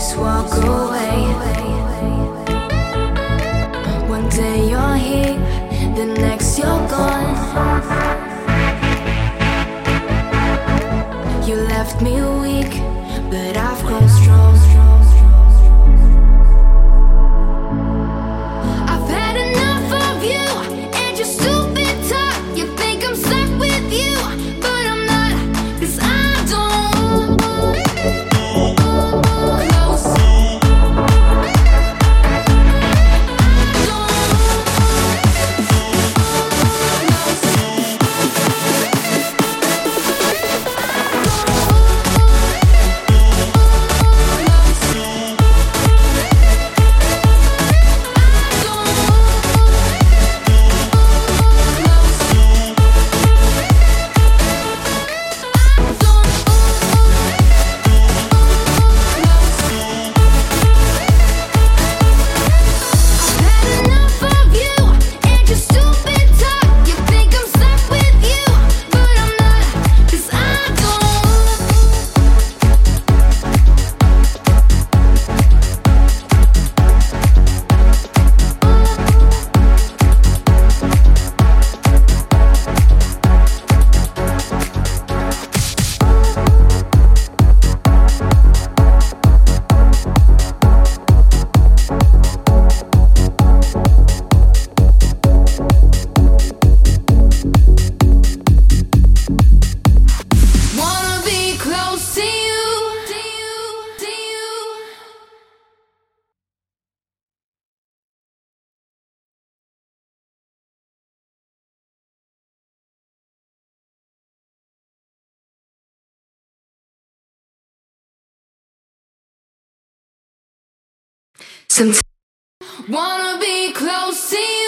just walk away. One day you're here, the next you're gone. You left me weak, but I've grown. Sometimes wanna be close to you.